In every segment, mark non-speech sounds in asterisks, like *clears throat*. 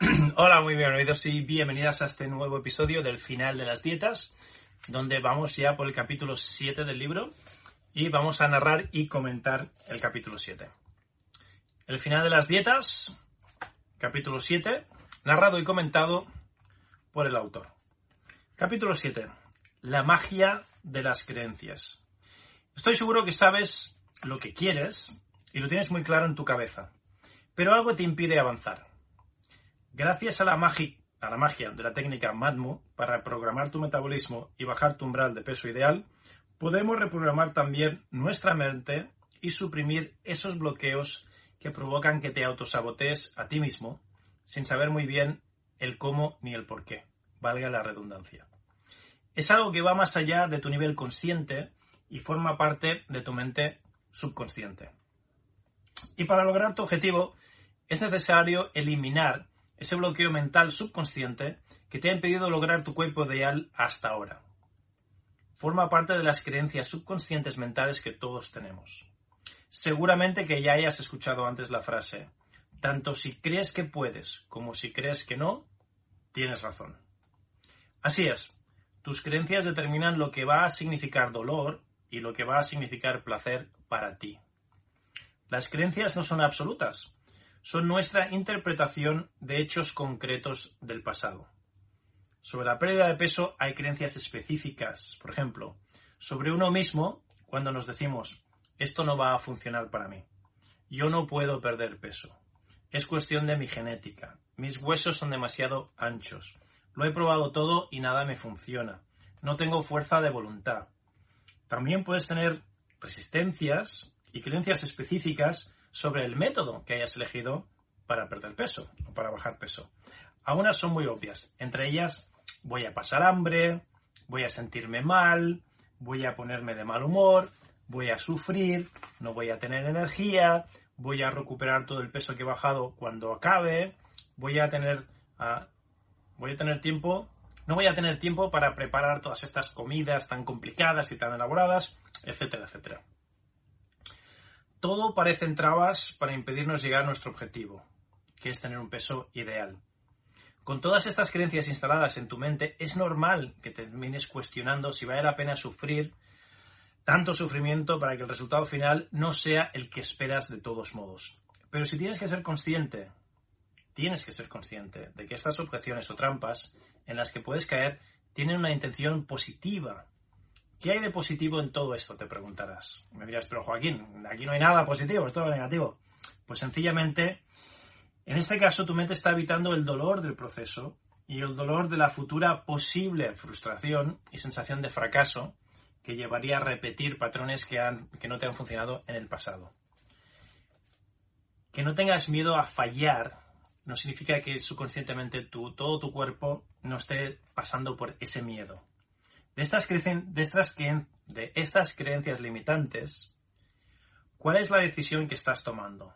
*clears throat* Hola, muy bienvenidos y bienvenidas a este nuevo episodio del final de las dietas, donde vamos ya por el capítulo 7 del libro y vamos a narrar y comentar el capítulo 7. El final de las dietas, capítulo 7, narrado y comentado por el autor. Capítulo 7. La magia de las creencias. Estoy seguro que sabes lo que quieres y lo tienes muy claro en tu cabeza, pero algo te impide avanzar. Gracias a la, magia, a la magia de la técnica MADMU para reprogramar tu metabolismo y bajar tu umbral de peso ideal, podemos reprogramar también nuestra mente y suprimir esos bloqueos que provocan que te autosabotees a ti mismo sin saber muy bien el cómo ni el por qué, valga la redundancia. Es algo que va más allá de tu nivel consciente y forma parte de tu mente subconsciente. Y para lograr tu objetivo es necesario eliminar ese bloqueo mental subconsciente que te ha impedido lograr tu cuerpo ideal hasta ahora. Forma parte de las creencias subconscientes mentales que todos tenemos. Seguramente que ya hayas escuchado antes la frase, tanto si crees que puedes como si crees que no, tienes razón. Así es, tus creencias determinan lo que va a significar dolor y lo que va a significar placer para ti. Las creencias no son absolutas, son nuestra interpretación de hechos concretos del pasado. Sobre la pérdida de peso hay creencias específicas, por ejemplo, sobre uno mismo cuando nos decimos, esto no va a funcionar para mí, yo no puedo perder peso, es cuestión de mi genética, mis huesos son demasiado anchos, lo he probado todo y nada me funciona, no tengo fuerza de voluntad. También puedes tener resistencias y creencias específicas sobre el método que hayas elegido para perder peso o para bajar peso. Algunas son muy obvias, entre ellas voy a pasar hambre, voy a sentirme mal, voy a ponerme de mal humor, voy a sufrir, no voy a tener energía, voy a recuperar todo el peso que he bajado cuando acabe, voy a tener, uh, voy a tener tiempo, no voy a tener tiempo para preparar todas estas comidas tan complicadas y tan elaboradas, etcétera, etcétera. Todo parecen trabas para impedirnos llegar a nuestro objetivo, que es tener un peso ideal. Con todas estas creencias instaladas en tu mente, es normal que termines cuestionando si vale la pena sufrir tanto sufrimiento para que el resultado final no sea el que esperas de todos modos. Pero si tienes que ser consciente, tienes que ser consciente de que estas objeciones o trampas en las que puedes caer tienen una intención positiva ¿Qué hay de positivo en todo esto? Te preguntarás. Me dirás, pero Joaquín, aquí no hay nada positivo, es todo negativo. Pues sencillamente, en este caso tu mente está evitando el dolor del proceso y el dolor de la futura posible frustración y sensación de fracaso que llevaría a repetir patrones que, han, que no te han funcionado en el pasado. Que no tengas miedo a fallar no significa que subconscientemente todo tu cuerpo no esté pasando por ese miedo. De estas, de, estas, de estas creencias limitantes, ¿cuál es la decisión que estás tomando?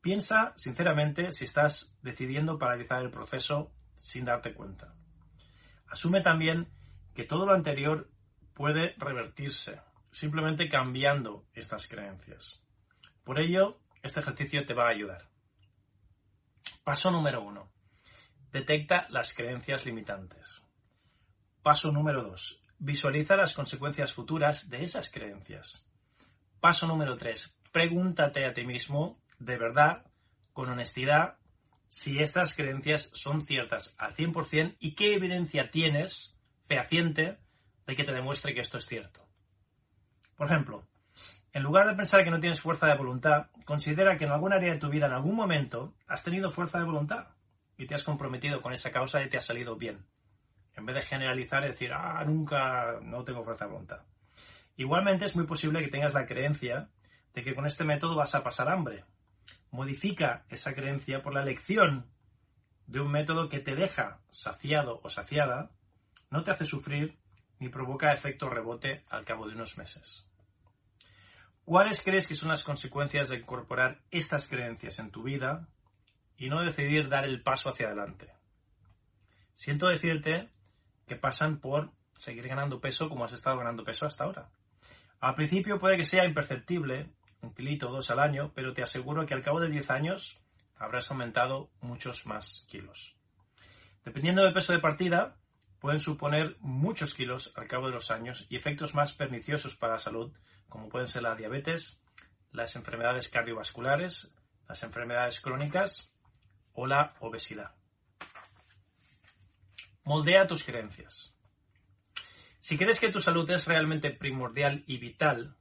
Piensa sinceramente si estás decidiendo paralizar el proceso sin darte cuenta. Asume también que todo lo anterior puede revertirse, simplemente cambiando estas creencias. Por ello, este ejercicio te va a ayudar. Paso número uno. Detecta las creencias limitantes. Paso número 2. Visualiza las consecuencias futuras de esas creencias. Paso número 3. Pregúntate a ti mismo, de verdad, con honestidad, si estas creencias son ciertas al 100% y qué evidencia tienes fehaciente de que te demuestre que esto es cierto. Por ejemplo, en lugar de pensar que no tienes fuerza de voluntad, considera que en algún área de tu vida, en algún momento, has tenido fuerza de voluntad y te has comprometido con esa causa y te ha salido bien. En vez de generalizar y decir, ah, nunca, no tengo fuerza voluntad. Igualmente es muy posible que tengas la creencia de que con este método vas a pasar hambre. Modifica esa creencia por la elección de un método que te deja saciado o saciada, no te hace sufrir ni provoca efecto rebote al cabo de unos meses. ¿Cuáles crees que son las consecuencias de incorporar estas creencias en tu vida y no decidir dar el paso hacia adelante? Siento decirte que pasan por seguir ganando peso como has estado ganando peso hasta ahora. Al principio puede que sea imperceptible, un kilito o dos al año, pero te aseguro que al cabo de 10 años habrás aumentado muchos más kilos. Dependiendo del peso de partida, pueden suponer muchos kilos al cabo de los años y efectos más perniciosos para la salud, como pueden ser la diabetes, las enfermedades cardiovasculares, las enfermedades crónicas o la obesidad. Moldea tus creencias. Si crees que tu salud es realmente primordial y vital,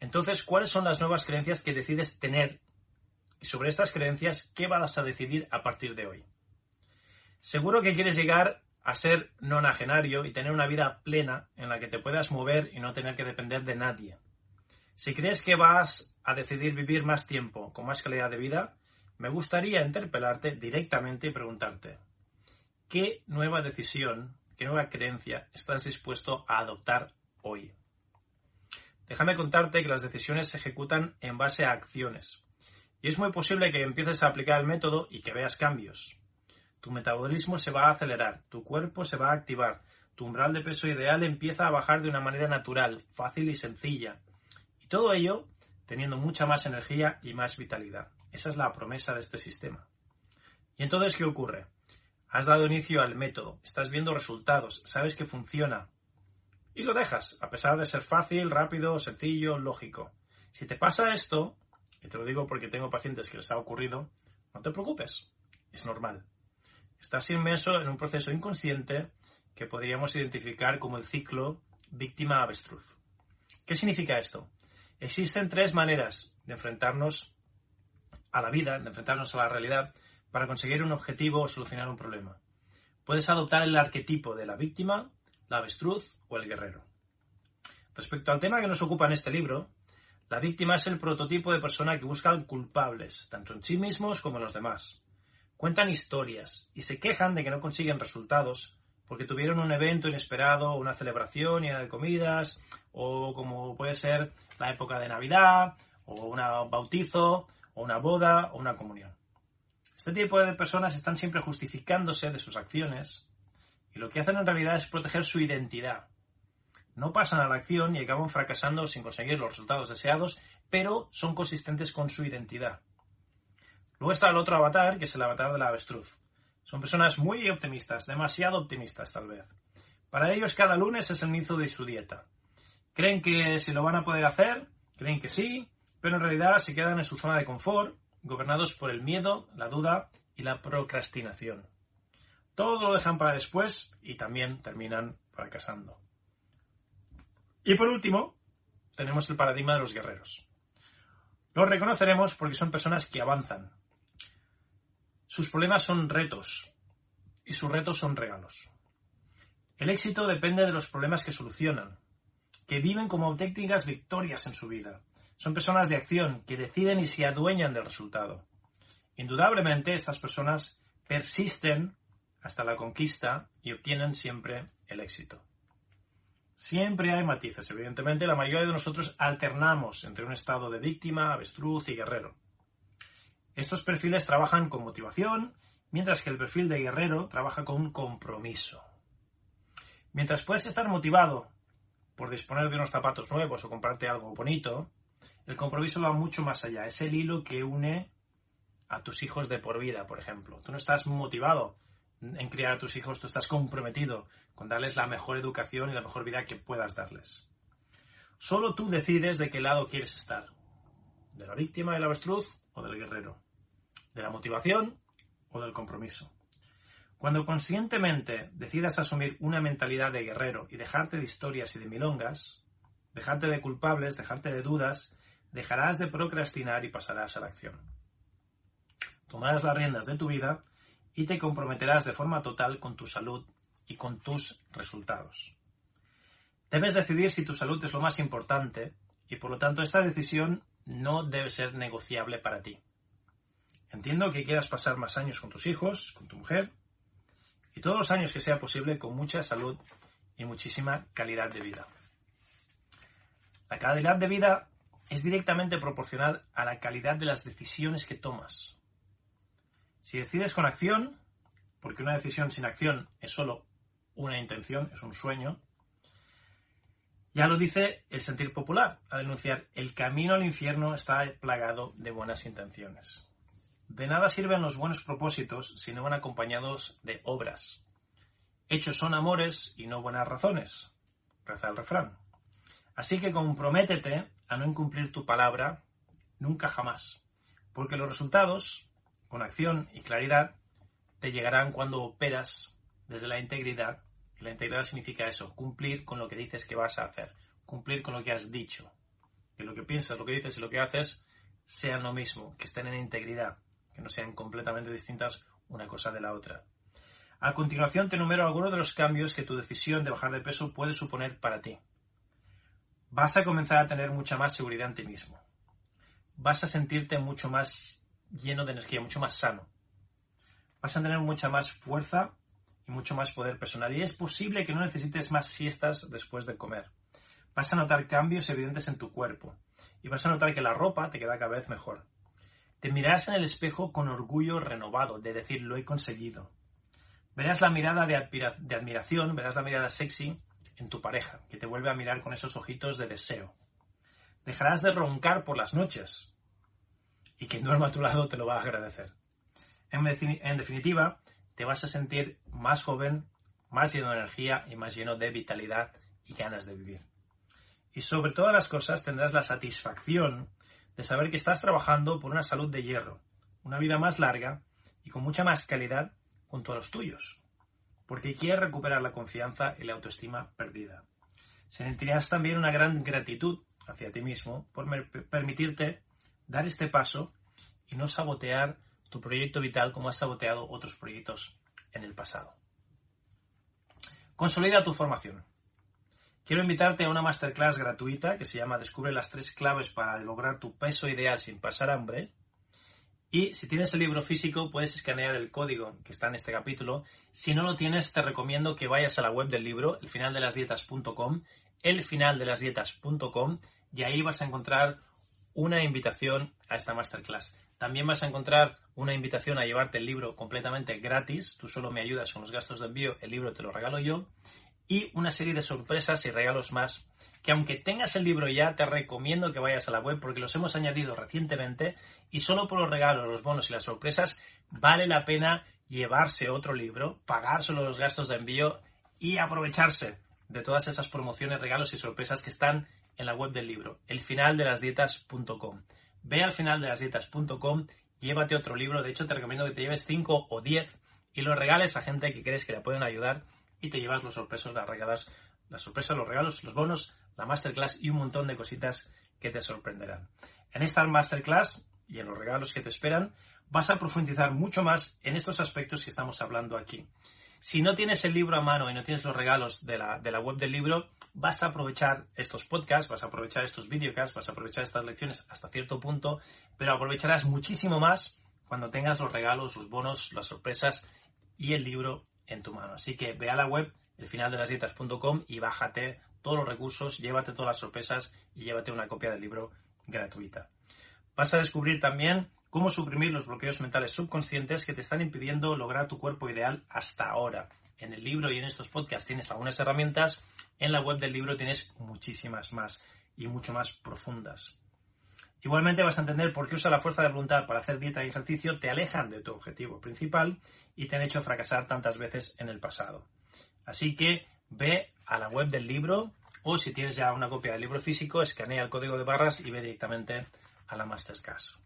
entonces, ¿cuáles son las nuevas creencias que decides tener? Y sobre estas creencias, ¿qué vas a decidir a partir de hoy? Seguro que quieres llegar a ser nonagenario y tener una vida plena en la que te puedas mover y no tener que depender de nadie. Si crees que vas a decidir vivir más tiempo con más calidad de vida, me gustaría interpelarte directamente y preguntarte, ¿qué nueva decisión, qué nueva creencia estás dispuesto a adoptar hoy? Déjame contarte que las decisiones se ejecutan en base a acciones. Y es muy posible que empieces a aplicar el método y que veas cambios. Tu metabolismo se va a acelerar, tu cuerpo se va a activar, tu umbral de peso ideal empieza a bajar de una manera natural, fácil y sencilla. Y todo ello teniendo mucha más energía y más vitalidad. Esa es la promesa de este sistema. ¿Y entonces qué ocurre? Has dado inicio al método, estás viendo resultados, sabes que funciona. Y lo dejas, a pesar de ser fácil, rápido, sencillo, lógico. Si te pasa esto, y te lo digo porque tengo pacientes que les ha ocurrido, no te preocupes, es normal. Estás inmerso en un proceso inconsciente que podríamos identificar como el ciclo víctima-avestruz. ¿Qué significa esto? Existen tres maneras de enfrentarnos a la vida, de enfrentarnos a la realidad, para conseguir un objetivo o solucionar un problema. Puedes adoptar el arquetipo de la víctima, la avestruz o el guerrero. Respecto al tema que nos ocupa en este libro, la víctima es el prototipo de persona que busca culpables, tanto en sí mismos como en los demás cuentan historias y se quejan de que no consiguen resultados porque tuvieron un evento inesperado, una celebración llena de comidas, o como puede ser la época de Navidad, o un bautizo, o una boda, o una comunión. Este tipo de personas están siempre justificándose de sus acciones y lo que hacen en realidad es proteger su identidad. No pasan a la acción y acaban fracasando sin conseguir los resultados deseados, pero son consistentes con su identidad. Luego está el otro avatar, que es el avatar de la avestruz. Son personas muy optimistas, demasiado optimistas tal vez. Para ellos cada lunes es el inicio de su dieta. Creen que se lo van a poder hacer, creen que sí, pero en realidad se quedan en su zona de confort, gobernados por el miedo, la duda y la procrastinación. Todo lo dejan para después y también terminan fracasando. Y por último, tenemos el paradigma de los guerreros. Los reconoceremos porque son personas que avanzan, sus problemas son retos y sus retos son regalos. El éxito depende de los problemas que solucionan, que viven como auténticas victorias en su vida. Son personas de acción que deciden y se adueñan del resultado. Indudablemente estas personas persisten hasta la conquista y obtienen siempre el éxito. Siempre hay matices, evidentemente la mayoría de nosotros alternamos entre un estado de víctima, avestruz y guerrero. Estos perfiles trabajan con motivación, mientras que el perfil de guerrero trabaja con compromiso. Mientras puedes estar motivado por disponer de unos zapatos nuevos o comprarte algo bonito, el compromiso va mucho más allá. Es el hilo que une a tus hijos de por vida, por ejemplo. Tú no estás motivado en criar a tus hijos, tú estás comprometido con darles la mejor educación y la mejor vida que puedas darles. Solo tú decides de qué lado quieres estar, de la víctima del avestruz o del guerrero, de la motivación o del compromiso. Cuando conscientemente decidas asumir una mentalidad de guerrero y dejarte de historias y de milongas, dejarte de culpables, dejarte de dudas, dejarás de procrastinar y pasarás a la acción. Tomarás las riendas de tu vida y te comprometerás de forma total con tu salud y con tus resultados. Debes decidir si tu salud es lo más importante y por lo tanto esta decisión no debe ser negociable para ti. Entiendo que quieras pasar más años con tus hijos, con tu mujer y todos los años que sea posible con mucha salud y muchísima calidad de vida. La calidad de vida es directamente proporcional a la calidad de las decisiones que tomas. Si decides con acción, porque una decisión sin acción es solo una intención, es un sueño, ya lo dice el sentir popular al denunciar el camino al infierno está plagado de buenas intenciones. De nada sirven los buenos propósitos si no van acompañados de obras. Hechos son amores y no buenas razones, reza el refrán. Así que comprométete a no incumplir tu palabra nunca jamás, porque los resultados con acción y claridad, te llegarán cuando operas desde la integridad. Y la integridad significa eso, cumplir con lo que dices que vas a hacer, cumplir con lo que has dicho. Que lo que piensas, lo que dices y lo que haces sean lo mismo, que estén en integridad, que no sean completamente distintas una cosa de la otra. A continuación te enumero algunos de los cambios que tu decisión de bajar de peso puede suponer para ti. Vas a comenzar a tener mucha más seguridad en ti mismo. Vas a sentirte mucho más lleno de energía, mucho más sano. Vas a tener mucha más fuerza y mucho más poder personal. Y es posible que no necesites más siestas después de comer. Vas a notar cambios evidentes en tu cuerpo. Y vas a notar que la ropa te queda cada vez mejor. Te mirarás en el espejo con orgullo renovado de decir lo he conseguido. Verás la mirada de, admiración, verás la mirada sexy en tu pareja, que te vuelve a mirar con esos ojitos de deseo. Dejarás de roncar por las noches, y quien duerma a tu lado te lo va a agradecer. En, definitiva, te vas a sentir más joven, más lleno de energía y más lleno de vitalidad y ganas de vivir. Y sobre todas las cosas tendrás la satisfacción de saber que estás trabajando por una salud de hierro, una vida más larga y con mucha más calidad junto a los tuyos, porque quieres recuperar la confianza y la autoestima perdida. Sentirás también una gran gratitud hacia ti mismo por permitirte dar este paso y no sabotear tu proyecto vital como has saboteado otros proyectos en el pasado. Consolida tu formación. Quiero invitarte a una masterclass gratuita que se llama Descubre las tres claves para lograr tu peso ideal sin pasar hambre. Y si tienes el libro físico, puedes escanear el código que está en este capítulo. Si no lo tienes, te recomiendo que vayas a la web del libro, elfinaldelasdietas.com, elfinaldelasdietas.com, y ahí vas a encontrar una invitación a esta masterclass. También vas a encontrar una invitación a llevarte el libro completamente gratis. Tú solo me ayudas con los gastos de envío, el libro te lo regalo yo. Y una serie de sorpresas y regalos más que aunque tengas el libro ya, te recomiendo que vayas a la web porque los hemos añadido recientemente y solo por los regalos, los bonos y las sorpresas vale la pena llevarse otro libro, pagar solo los gastos de envío y aprovecharse de todas esas promociones, regalos y sorpresas que están en la web del libro, elfinaldelasdietas.com. Ve al finaldelasdietas.com, llévate otro libro, de hecho te recomiendo que te lleves 5 o 10 y los regales a gente que crees que le pueden ayudar y te llevas los sorpresos, las regalas, las sorpresas, los regalos, los bonos, la masterclass y un montón de cositas que te sorprenderán. En esta masterclass y en los regalos que te esperan, vas a profundizar mucho más en estos aspectos que estamos hablando aquí. Si no tienes el libro a mano y no tienes los regalos de la, de la web del libro, vas a aprovechar estos podcasts, vas a aprovechar estos videocasts, vas a aprovechar estas lecciones hasta cierto punto, pero aprovecharás muchísimo más cuando tengas los regalos, los bonos, las sorpresas y el libro en tu mano. Así que ve a la web elfinaldelasdietas.com y bájate todos los recursos, llévate todas las sorpresas y llévate una copia del libro gratuita. Vas a descubrir también cómo suprimir los bloqueos mentales subconscientes que te están impidiendo lograr tu cuerpo ideal hasta ahora. En el libro y en estos podcasts tienes algunas herramientas, en la web del libro tienes muchísimas más y mucho más profundas. Igualmente vas a entender por qué usar la fuerza de voluntad para hacer dieta y ejercicio te alejan de tu objetivo principal y te han hecho fracasar tantas veces en el pasado. Así que ve a la web del libro o si tienes ya una copia del libro físico, escanea el código de barras y ve directamente a la Masterclass.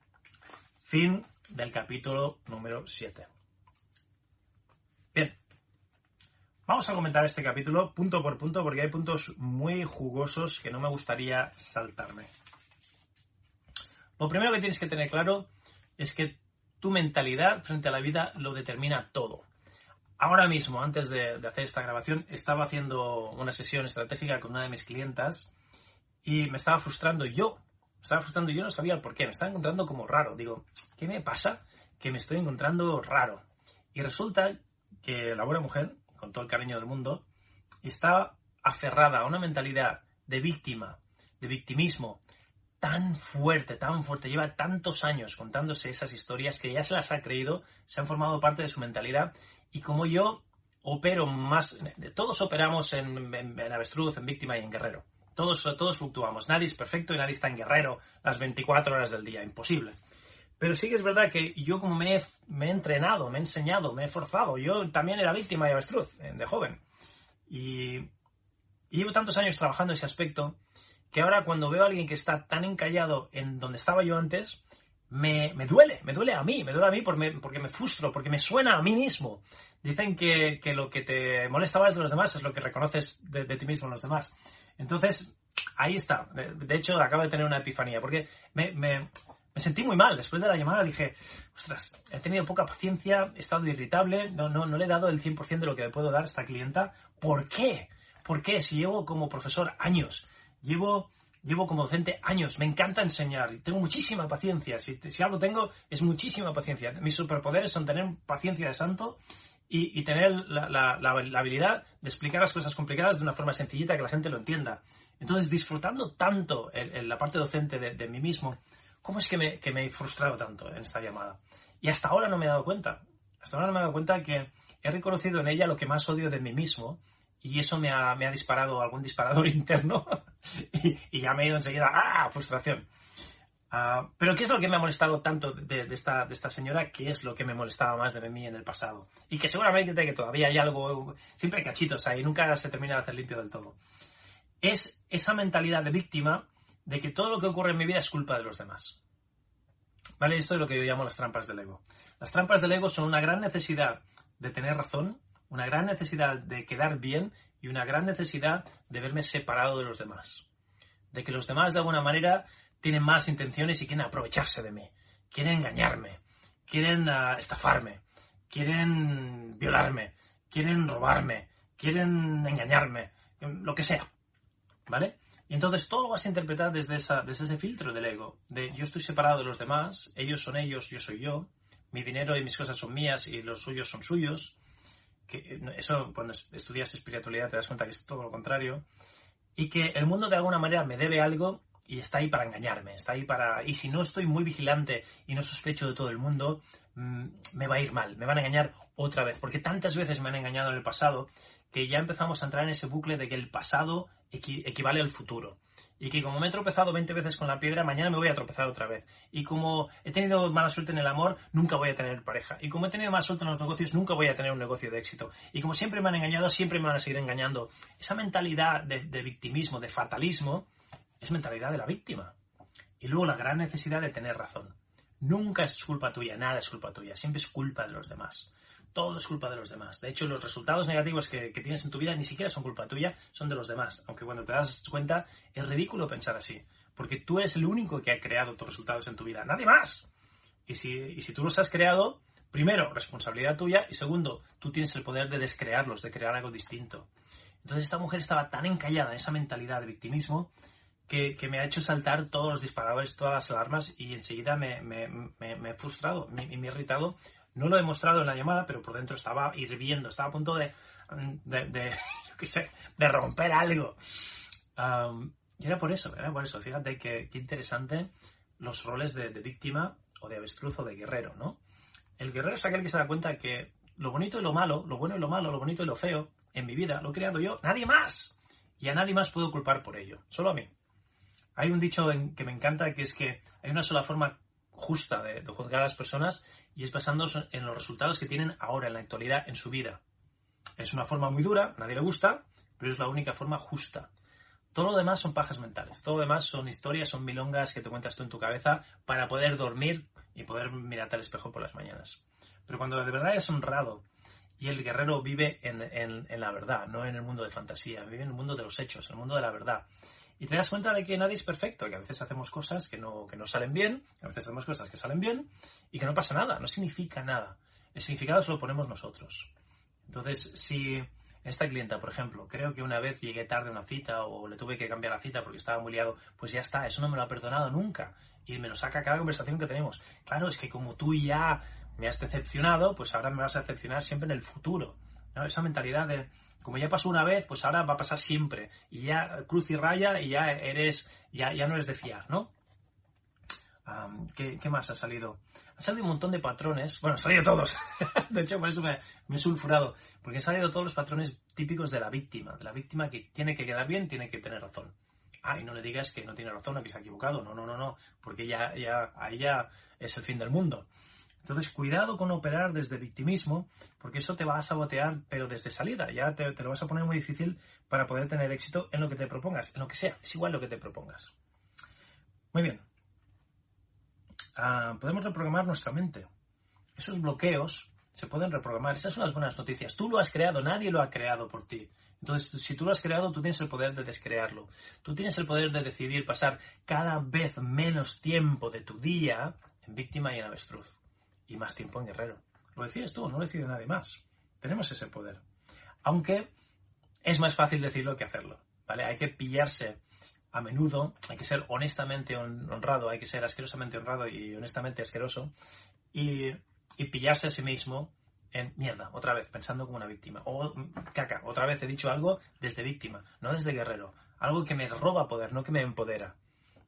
Fin del capítulo número 7. Bien, vamos a comentar este capítulo punto por punto porque hay puntos muy jugosos que no me gustaría saltarme. Lo primero que tienes que tener claro es que tu mentalidad frente a la vida lo determina todo. Ahora mismo, antes de, hacer esta grabación, estaba haciendo una sesión estratégica con una de mis clientas y me estaba frustrando yo. Me estaba frustrando yo no sabía por qué. Me estaba encontrando como raro. Digo, ¿qué me pasa? Que me estoy encontrando raro. Y resulta que la buena mujer, con todo el cariño del mundo, está aferrada a una mentalidad de víctima, de victimismo, tan fuerte, tan fuerte, lleva tantos años contándose esas historias que ya se las ha creído, se han formado parte de su mentalidad y como yo opero más, todos operamos en, avestruz, en víctima y en guerrero. Todos, todos fluctuamos. Nadie es perfecto y nadie está en guerrero las 24 horas del día. Imposible. Pero sí que es verdad que yo como me he, me he entrenado, me he enseñado, me he forzado. Yo también era víctima y avestruz eh, de joven. Y, y llevo tantos años trabajando ese aspecto que ahora cuando veo a alguien que está tan encallado en donde estaba yo antes, me, duele, me duele a mí, me duele a mí porque me, frustro, porque me suena a mí mismo. Dicen que, lo que te molesta más de los demás es lo que reconoces de, ti mismo en los demás. Entonces, ahí está. De hecho, acabo de tener una epifanía, porque me, sentí muy mal. Después de la llamada dije, ostras, he tenido poca paciencia, he estado irritable, no, no, no le he dado el 100% de lo que me puedo dar a esta clienta. ¿Por qué? ¿Por qué? Si llevo como profesor años Llevo, llevo como docente años, me encanta enseñar, tengo muchísima paciencia. Si, si algo tengo, es muchísima paciencia. Mis superpoderes son tener paciencia de santo y, tener la, habilidad de explicar las cosas complicadas de una forma sencillita que la gente lo entienda. Entonces, disfrutando tanto en, la parte docente de, mí mismo, ¿cómo es que me, que me he frustrado tanto en esta llamada? Y hasta ahora no me he dado cuenta. Hasta ahora no me he dado cuenta que he reconocido en ella lo que más odio de mí mismo y eso me ha, disparado algún disparador *laughs* interno y, ya me he ido enseguida, ¡ah! Frustración. Ah, pero ¿qué es lo que me ha molestado tanto de, esta, de esta señora? ¿Qué es lo que me molestaba más de mí en el pasado? Y que seguramente que todavía hay algo, siempre hay cachitos ahí, nunca se termina de hacer limpio del todo. Es esa mentalidad de víctima de que todo lo que ocurre en mi vida es culpa de los demás. ¿Vale? Esto es lo que yo llamo las trampas del ego. Las trampas del ego son una gran necesidad de tener razón una gran necesidad de quedar bien y una gran necesidad de verme separado de los demás. De que los demás de alguna manera tienen más intenciones y quieren aprovecharse de mí, quieren engañarme, quieren ah, estafarme, quieren violarme, quieren robarme, quieren engañarme, lo que sea. ¿Vale? Y entonces todo lo vas a interpretar desde, desde ese filtro del ego, de yo estoy separado de los demás, ellos son ellos, yo soy yo, mi dinero y mis cosas son mías y los suyos son suyos, que eso cuando estudias espiritualidad te das cuenta que es todo lo contrario, y que el mundo de alguna manera me debe algo y está ahí para engañarme, está ahí para... Y si no estoy muy vigilante y no sospecho de todo el mundo, mm, me va a ir mal, me van a engañar otra vez, porque tantas veces me han engañado en el pasado que ya empezamos a entrar en ese bucle de que el pasado equivale al futuro y que como me he tropezado 20 veces con la piedra, mañana me voy a tropezar otra vez. Y como he tenido mala suerte en el amor, nunca voy a tener pareja. Y como he tenido mala suerte en los negocios, nunca voy a tener un negocio de éxito. Y como siempre me han engañado, siempre me van a seguir engañando. Esa mentalidad de, de victimismo, de fatalismo, es mentalidad de la víctima. Y luego la gran necesidad de tener razón. Nunca es culpa tuya, nada es culpa tuya, siempre es culpa de los demás todo es culpa de los demás. De hecho, los resultados negativos que, tienes en tu vida ni siquiera son culpa tuya, son de los demás. Aunque cuando te das cuenta, es ridículo pensar así. Porque tú eres el único que ha creado tus resultados en tu vida, nadie más. Y si, y si tú los has creado, primero, responsabilidad tuya, y segundo, tú tienes el poder de descrearlos, de crear algo distinto. Entonces esta mujer estaba tan encallada en esa mentalidad de victimismo que, me ha hecho saltar todos los disparadores, todas las alarmas y enseguida me, he frustrado me, he irritado no lo he mostrado en la llamada, pero por dentro estaba hirviendo, estaba a punto de, de, de *laughs* romper algo. y era por eso, era por eso. Fíjate qué interesante los roles de, víctima o de avestruz o de guerrero, ¿no? El guerrero es aquel que se da cuenta que lo bonito y lo malo, lo bueno y lo malo, lo bonito y lo feo en mi vida lo he creado yo, nadie más. Y a nadie más puedo culpar por ello, solo a mí. Hay un dicho que me encanta que es que hay una sola forma justa de, juzgar a las personas y es basándose en los resultados que tienen ahora, en la actualidad, en su vida. Es una forma muy dura, nadie le gusta, pero es la única forma justa. Todo lo demás son pajas mentales, todo lo demás son historias, son milongas que te cuentas tú en tu cabeza para poder dormir y poder mirarte al espejo por las mañanas. Pero cuando de verdad es honrado y el guerrero vive en, en, la verdad, no en el mundo de fantasía, vive en el mundo de los hechos, en el mundo de la verdad. Y te das cuenta de que nadie es perfecto, que a veces hacemos cosas que no, que no salen bien, a veces hacemos cosas que salen bien y que no pasa nada, no significa nada. El significado se lo ponemos nosotros. Entonces, si esta clienta, por ejemplo, creo que una vez llegué tarde a una cita o le tuve que cambiar la cita porque estaba muy liado, pues ya está, eso no me lo ha perdonado nunca. Y me lo saca cada conversación que tenemos. Claro, es que como tú ya me has decepcionado, pues ahora me vas a decepcionar siempre en el futuro. Esa mentalidad de, como ya pasó una vez, pues ahora va a pasar siempre. Y ya cruz y raya y ya eres, ya, ya no eres de fiar, ¿no? ¿qué, más ha salido? Han salido un montón de patrones. Bueno, han salido todos. *laughs* de hecho, por eso me, he sulfurado. Porque han salido todos los patrones típicos de la víctima. De la víctima que tiene que quedar bien, tiene que tener razón. Ah, y no le digas que no tiene razón o que se ha equivocado. No, no, no, no. Porque ya, ya, ahí ya es el fin del mundo. Entonces, cuidado con operar desde victimismo, porque eso te va a sabotear, pero desde salida. Ya te, lo vas a poner muy difícil para poder tener éxito en lo que te propongas, en lo que sea. Es igual lo que te propongas. Muy bien. Ah, podemos reprogramar nuestra mente. Esos bloqueos se pueden reprogramar. Esas son las buenas noticias. Tú lo has creado, nadie lo ha creado por ti. Entonces, si tú lo has creado, tú tienes el poder de descrearlo. Tú tienes el poder de decidir pasar cada vez menos tiempo de tu día en víctima y en avestruz. Y más tiempo en guerrero. Lo decides tú, no lo decide nadie más. Tenemos ese poder. Aunque es más fácil decirlo que hacerlo. ¿Vale? Hay que pillarse a menudo hay que ser honestamente honrado, hay que ser asquerosamente honrado y honestamente asqueroso y, pillarse a sí mismo en mierda, otra vez, pensando como una víctima. O caca, otra vez he dicho algo desde víctima, no desde guerrero. Algo que me roba poder, no que me empodera.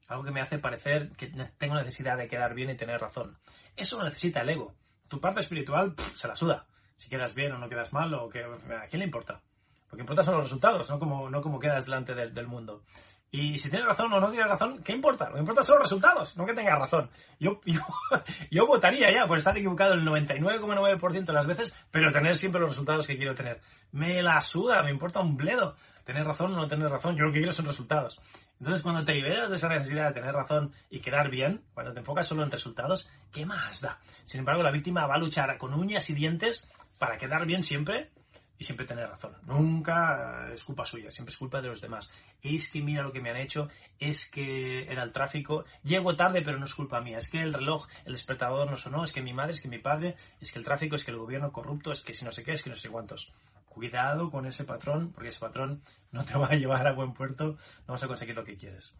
Algo que me hace parecer que tengo necesidad de quedar bien y tener razón. Eso lo necesita el ego. Tu parte espiritual se la suda. Si quedas bien o no quedas mal, o que, ¿a quién le importa? Lo que importa son los resultados, no como, no como quedas delante del mundo. Y si tienes razón o no tienes razón, ¿qué importa? Lo que importa son los resultados, no que tengas razón. Yo, *laughs* yo, votaría ya por estar equivocado el 99,9% de las veces, pero tener siempre los resultados que quiero tener. Me la suda, me importa un bledo. Tener razón o no tener razón, yo lo que quiero son resultados. Entonces, cuando te liberas de esa necesidad de tener razón y quedar bien, cuando te enfocas solo en resultados, ¿qué más da? Sin embargo, la víctima va a luchar con uñas y dientes para quedar bien siempre y siempre tener razón. Nunca es culpa suya, siempre es culpa de los demás. Es que mira lo que me han hecho, es que era el tráfico, llego tarde pero no es culpa mía, es que el reloj, el despertador no sonó, es que mi madre, es que mi padre, es que el tráfico, es que el gobierno corrupto, es que si no sé qué, es que no sé cuántos. Cuidado con ese patrón, porque ese patrón no te *laughs* va a llevar a buen puerto, no vas a conseguir lo que quieres.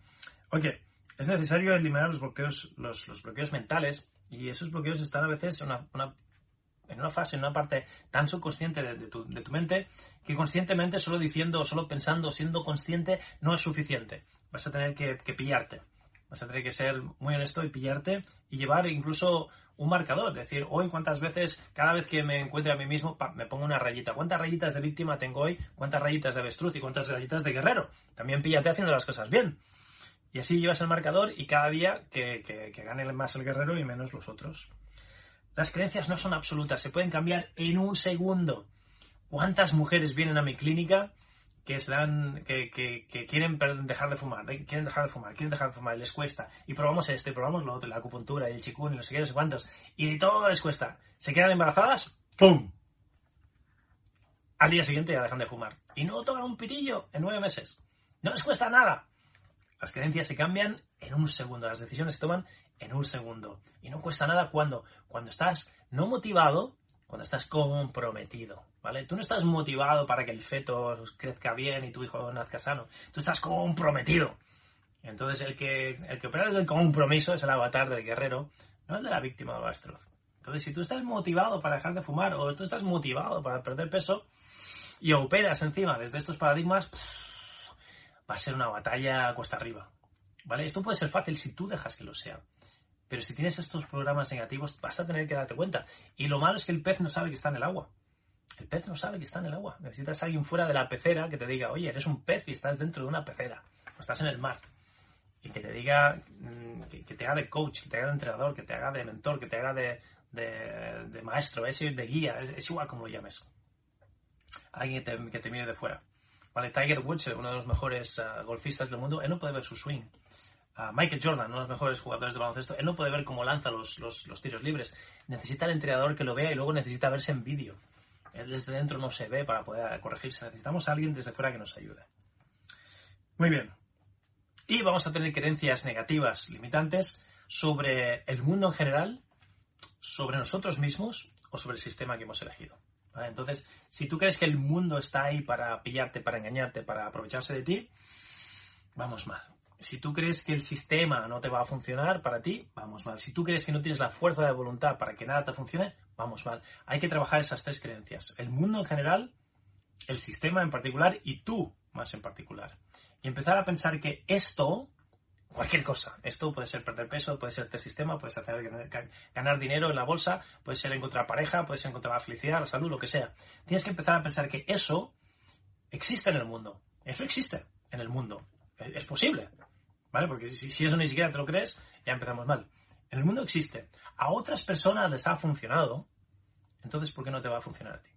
Ok, es necesario eliminar los bloqueos, los, bloqueos mentales, y esos bloqueos están a veces en una en una fase, en una parte tan subconsciente de, tu, mente, que conscientemente, solo diciendo, solo pensando, siendo consciente, no es suficiente. Vas a tener que, pillarte. Vas a tener que ser muy honesto y pillarte y llevar incluso un marcador. Es decir, hoy cuántas veces, cada vez que me encuentre a mí mismo, me pongo una rayita. ¿Cuántas rayitas de víctima tengo hoy? ¿Cuántas rayitas de avestruz y cuántas rayitas de guerrero? También píllate haciendo las cosas bien. Y así llevas el marcador y cada día que, que gane más el guerrero y menos los otros. Las creencias no son absolutas, se pueden cambiar en un segundo. ¿Cuántas mujeres vienen a mi clínica que, que, quieren dejar de fumar, quieren dejar de fumar, quieren dejar de fumar, les cuesta, y probamos esto, y probamos lo otro, la acupuntura, el chikun, y no sé qué, cuántos, y de todo les cuesta. ¿Se quedan embarazadas? ¡Pum! Al día siguiente ya dejan de fumar. Y no tocan un pitillo en nueve meses. No les cuesta nada. Las creencias se cambian en un segundo, las decisiones se toman en un segundo. Y no cuesta nada cuando, cuando estás no motivado, cuando estás comprometido, ¿vale? Tú no estás motivado para que el feto crezca bien y tu hijo nazca sano. Tú estás comprometido. Entonces el que, el que opera desde el compromiso es el avatar del guerrero, no el de la víctima de Bastroz. Entonces si tú estás motivado para dejar de fumar o tú estás motivado para perder peso y operas encima desde estos paradigmas, va a ser una batalla cuesta arriba. ¿Vale? Esto puede ser fácil si tú dejas que lo sea. Pero si tienes estos programas negativos, vas a tener que darte cuenta. Y lo malo es que el pez no sabe que está en el agua. El pez no sabe que está en el agua. Necesitas a alguien fuera de la pecera que te diga, oye, eres un pez y estás dentro de una pecera. O estás en el mar. y que te diga, mm, que, te haga de coach, que te haga de entrenador, que te haga de mentor, que te haga de, de, maestro, es de guía, es, igual como lo llames. Alguien que te, que te mire de fuera. Vale, Tiger Woods, uno de los mejores ah, golfistas del mundo, él no puede ver su swing. Michael Jordan, uno de los mejores jugadores de baloncesto, él no puede ver cómo lanza los, los, los tiros libres. Necesita el entrenador que lo vea y luego necesita verse en vídeo. Él desde dentro no se ve para poder corregirse. Necesitamos a alguien desde fuera que nos ayude. Muy bien. Y vamos a tener creencias negativas, limitantes, sobre el mundo en general, sobre nosotros mismos o sobre el sistema que hemos elegido. Entonces, si tú crees que el mundo está ahí para pillarte, para engañarte, para aprovecharse de ti, vamos mal. Si tú crees que el sistema no te va a funcionar para ti, vamos mal. Si tú crees que no tienes la fuerza de voluntad para que nada te funcione, vamos mal. Hay que trabajar esas tres creencias. El mundo en general, el sistema en particular y tú más en particular y empezar a pensar que esto, cualquier cosa, esto puede ser perder peso, puede ser este sistema, puede ser ganar dinero en la bolsa, puede ser encontrar pareja, puede ser encontrar la felicidad, la salud, lo que sea. Tienes que empezar a pensar que eso existe en el mundo. Eso existe en el mundo. Es posible. ¿Vale? Porque si, eso ni siquiera te lo crees, ya empezamos mal. En el mundo existe. A otras personas les ha funcionado, entonces ¿por qué no te va a funcionar a ti?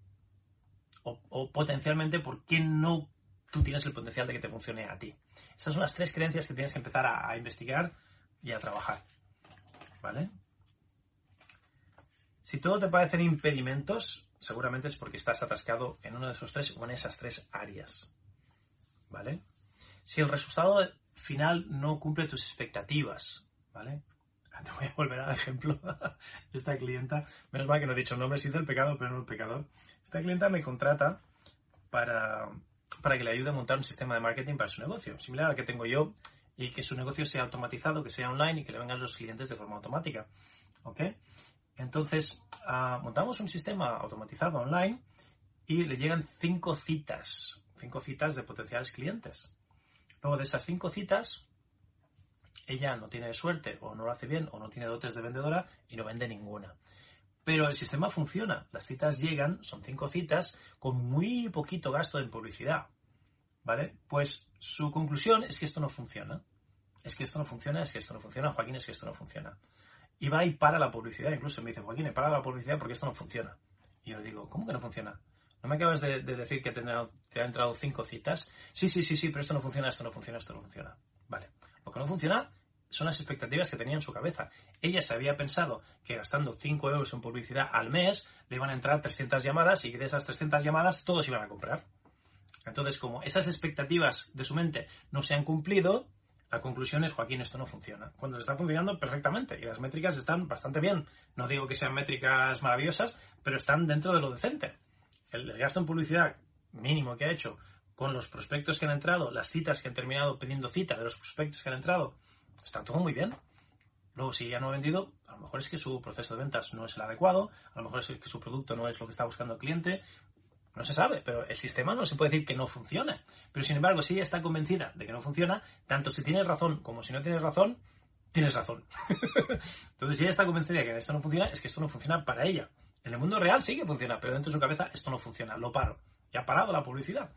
O, potencialmente, ¿por qué no tú tienes el potencial de que te funcione a ti. Estas son las tres creencias que tienes que empezar a, investigar y a trabajar. ¿Vale? Si todo te parecen impedimentos, seguramente es porque estás atascado en uno de esos tres o en esas tres áreas. ¿Vale? Si el resultado final no cumple tus expectativas, ¿vale? Te voy a volver al ejemplo *laughs* esta clienta. Menos mal que no he dicho el nombre, sí el pecado, pero no el pecador. Esta clienta me contrata para, para que le ayude a montar un sistema de marketing para su negocio, similar al que tengo yo, y que su negocio sea automatizado, que sea online y que le vengan los clientes de forma automática. ¿Ok? Entonces, ah, montamos un sistema automatizado online y le llegan cinco citas, cinco citas de potenciales clientes. Luego de esas cinco citas, ella no tiene suerte o no lo hace bien o no tiene dotes de vendedora y no vende ninguna. Pero el sistema funciona. Las citas llegan, son cinco citas, con muy poquito gasto en publicidad. ¿Vale? Pues su conclusión es que esto no funciona. Es que esto no funciona, es que esto no funciona. Joaquín, es que esto no funciona. Y va y para la publicidad. Incluso me dice, Joaquín, para la publicidad porque esto no funciona. Y yo digo, ¿cómo que no funciona? ¿No me acabas de, decir que te, te ha entrado cinco citas? Sí, sí, sí, sí, pero esto no funciona, esto no funciona, esto no funciona. Vale. Que no funciona son las expectativas que tenía en su cabeza. Ella se había pensado que gastando 5 euros en publicidad al mes le iban a entrar 300 llamadas y que de esas 300 llamadas todos iban a comprar. Entonces, como esas expectativas de su mente no se han cumplido, la conclusión es, Joaquín, esto no funciona. Cuando le está funcionando perfectamente y las métricas están bastante bien. No digo que sean métricas maravillosas, pero están dentro de lo decente. El gasto en publicidad mínimo que ha hecho con los prospectos que han entrado, las citas que han terminado pidiendo cita de los prospectos que han entrado, está todo muy bien. Luego, si ya no ha vendido, a lo mejor es que su proceso de ventas no es el adecuado, a lo mejor es que su producto no es lo que está buscando el cliente, no se sabe, pero el sistema no se puede decir que no funciona. Pero sin embargo, si ella está convencida de que no funciona, tanto si tienes razón como si no tienes razón, tienes razón. *laughs* Entonces, si ella está convencida de que esto no funciona, es que esto no funciona para ella. En el mundo real sí que funciona, pero dentro de su cabeza esto no funciona, lo paro. Y ha parado la publicidad.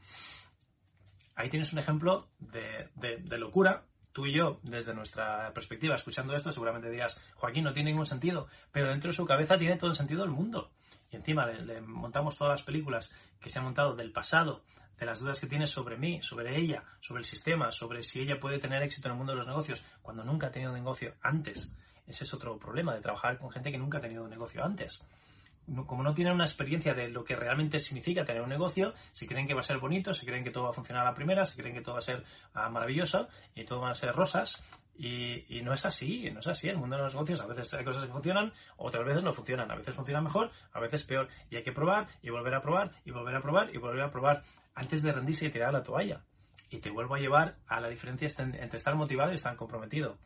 Ahí tienes un ejemplo de, de locura tú y yo, desde nuestra perspectiva, escuchando esto, seguramente dirás, Joaquín, no tiene ningún sentido, pero dentro de su cabeza tiene todo el sentido del mundo. Y encima le, montamos todas las películas que se han montado del pasado, de las dudas que tiene sobre mí, sobre ella, sobre el sistema, sobre si ella puede tener éxito en el mundo de los negocios, cuando nunca ha tenido negocio antes. Ese es otro problema de trabajar con gente que nunca ha tenido negocio antes como no tienen una experiencia de lo que realmente significa tener un negocio, se creen que va a ser bonito, se creen que todo va a funcionar a la primera, se creen que todo va a ser ah, maravilloso y todo va a ser rosas. Y, no es así, no es así. El mundo de los negocios a veces hay cosas que funcionan, otras veces no funcionan. A veces funcionan mejor, a veces peor. Y hay que probar y volver a probar y volver a probar y volver a probar antes de rendirse y tirar la toalla. Y te vuelvo a llevar a la diferencia entre estar motivado y estar comprometido.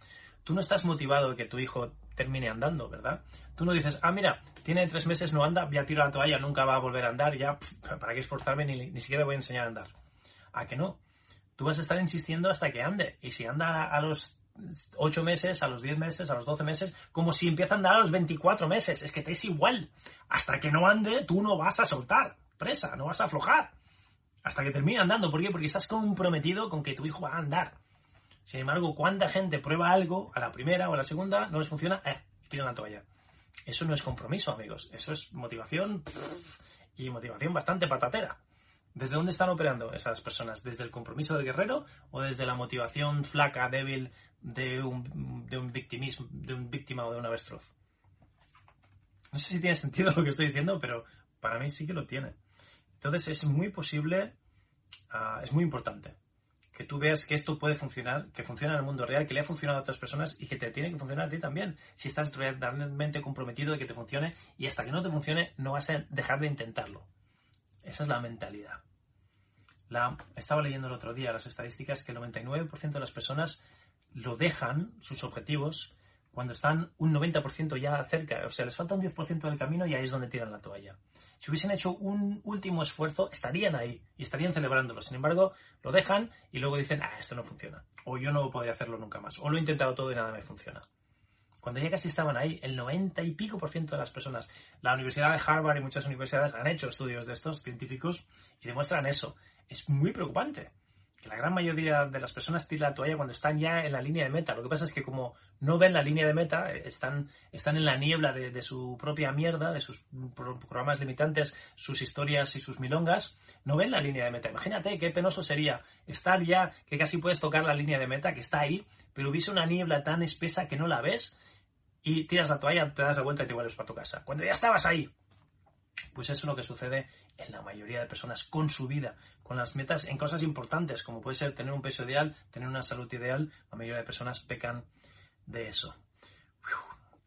Tú no estás motivado de que tu hijo termine andando, ¿verdad? Tú no dices, ah, mira, tiene tres meses, no anda, voy a tirar la toalla, nunca va a volver a andar, ya, ¿para qué esforzarme? Ni, ni siquiera voy a enseñar a andar. ¿A que no? Tú vas a estar insistiendo hasta que ande. Y si anda a los ocho meses, a los diez meses, a los doce meses, como si empieza a andar a los 24 meses. Es que te es igual. Hasta que no ande, tú no vas a soltar presa, no vas a aflojar. Hasta que termine andando. ¿Por qué? Porque estás comprometido con que tu hijo va a andar. Sin embargo, ¿cuánta gente prueba algo a la primera o a la segunda, no les funciona, eh, tiran la toalla? Eso no es compromiso, amigos. Eso es motivación y motivación bastante patatera. ¿Desde dónde están operando esas personas? ¿Desde el compromiso del guerrero o desde la motivación flaca, débil de un, de un victimismo, de un víctima o de un avestruz? No sé si tiene sentido *laughs* lo que estoy diciendo, pero para mí sí que lo tiene. Entonces es muy posible, uh, es muy importante que tú veas que esto puede funcionar, que funciona en el mundo real, que le ha funcionado a otras personas y que te tiene que funcionar a ti también. Si estás realmente comprometido de que te funcione y hasta que no te funcione no vas a dejar de intentarlo. Esa es la mentalidad. La, estaba leyendo el otro día las estadísticas que el 99% de las personas lo dejan, sus objetivos, cuando están un 90% ya cerca. O sea, les falta un 10% del camino y ahí es donde tiran la toalla. Si hubiesen hecho un último esfuerzo, estarían ahí y estarían celebrándolo. Sin embargo, lo dejan y luego dicen, ah, esto no funciona. O yo no podría hacerlo nunca más. O lo he intentado todo y nada me funciona. Cuando ya casi estaban ahí, el 90 y pico por ciento de las personas, la Universidad de Harvard y muchas universidades han hecho estudios de estos científicos y demuestran eso. Es muy preocupante la gran mayoría de las personas tiran la toalla cuando están ya en la línea de meta. Lo que pasa es que como no ven la línea de meta, eh, están, están en la niebla de, su propia mierda, de sus programas limitantes, sus historias y sus milongas, no ven la línea de meta. Imagínate qué penoso sería estar ya, que casi puedes tocar la línea de meta, que está ahí, pero hubiese una niebla tan espesa que no la ves y tiras la toalla, te das la vuelta y te vuelves para tu casa. Cuando ya estabas ahí. Pues eso es lo que sucede en la mayoría de personas con su vida, con las metas en cosas importantes, como puede ser tener un peso ideal, tener una salud ideal. La mayoría de personas pecan de eso.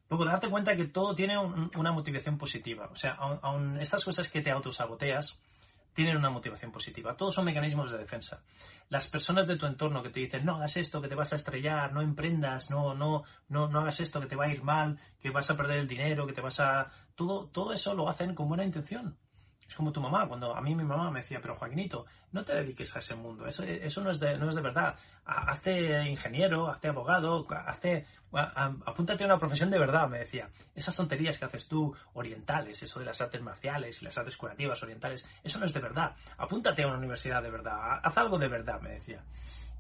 Luego, darte cuenta que todo tiene una motivación positiva. O sea, aun, estas cosas que te autosaboteas tienen una motivación positiva. Todos son mecanismos de defensa. Las personas de tu entorno que te dicen, no hagas esto, que te vas a estrellar, no emprendas, no, no, no, no hagas esto, que te va a ir mal, que vas a perder el dinero, que te vas a... Todo, todo eso lo hacen con buena intención. Es como tu mamá, cuando a mí mi mamá me decía, pero Joaquinito, no te dediques a ese mundo, eso, no, es de, no es de verdad. Hazte ingeniero, hazte abogado, hazte, apúntate a una profesión de verdad, me decía. Esas tonterías que haces tú, orientales, eso de las artes marciales y las artes curativas orientales, eso no es de verdad. Apúntate a una universidad de verdad, haz algo de verdad, me decía.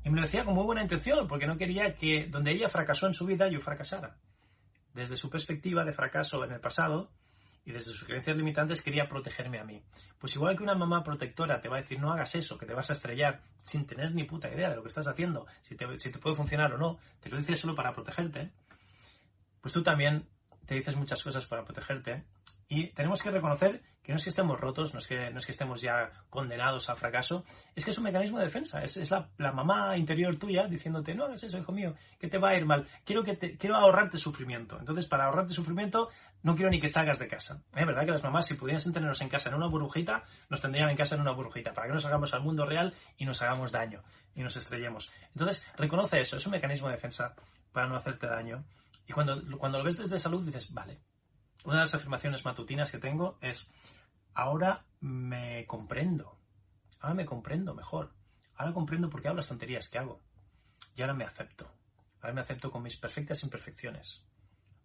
Y me lo decía con muy buena intención, porque no quería que donde ella fracasó en su vida, yo fracasara. Desde su perspectiva de fracaso en el pasado, y desde sus creencias limitantes quería protegerme a mí. Pues igual que una mamá protectora te va a decir no hagas eso, que te vas a estrellar sin tener ni puta idea de lo que estás haciendo, si te, si te puede funcionar o no, te lo dice solo para protegerte, pues tú también te dices muchas cosas para protegerte y tenemos que reconocer que no es que estemos rotos, no es que, no es que estemos ya condenados al fracaso, es que es un mecanismo de defensa, es, es la, mamá interior tuya diciéndote, no hagas eso, hijo mío, que te va a ir mal, quiero, que te, quiero ahorrarte sufrimiento. Entonces, para ahorrarte sufrimiento, no quiero ni que salgas de casa. Es verdad que las mamás, si pudiesen tenernos en casa en una burbujita, nos tendrían en casa en una burbujita, para que nos hagamos al mundo real y nos hagamos daño y nos estrellemos. Entonces, reconoce eso, es un mecanismo de defensa para no hacerte daño. Y cuando, cuando lo ves desde salud, dices, vale, una de las afirmaciones matutinas que tengo es, ahora me comprendo, ahora me comprendo mejor, ahora comprendo por qué hago las tonterías que hago, y ahora me acepto, ahora me acepto con mis perfectas imperfecciones,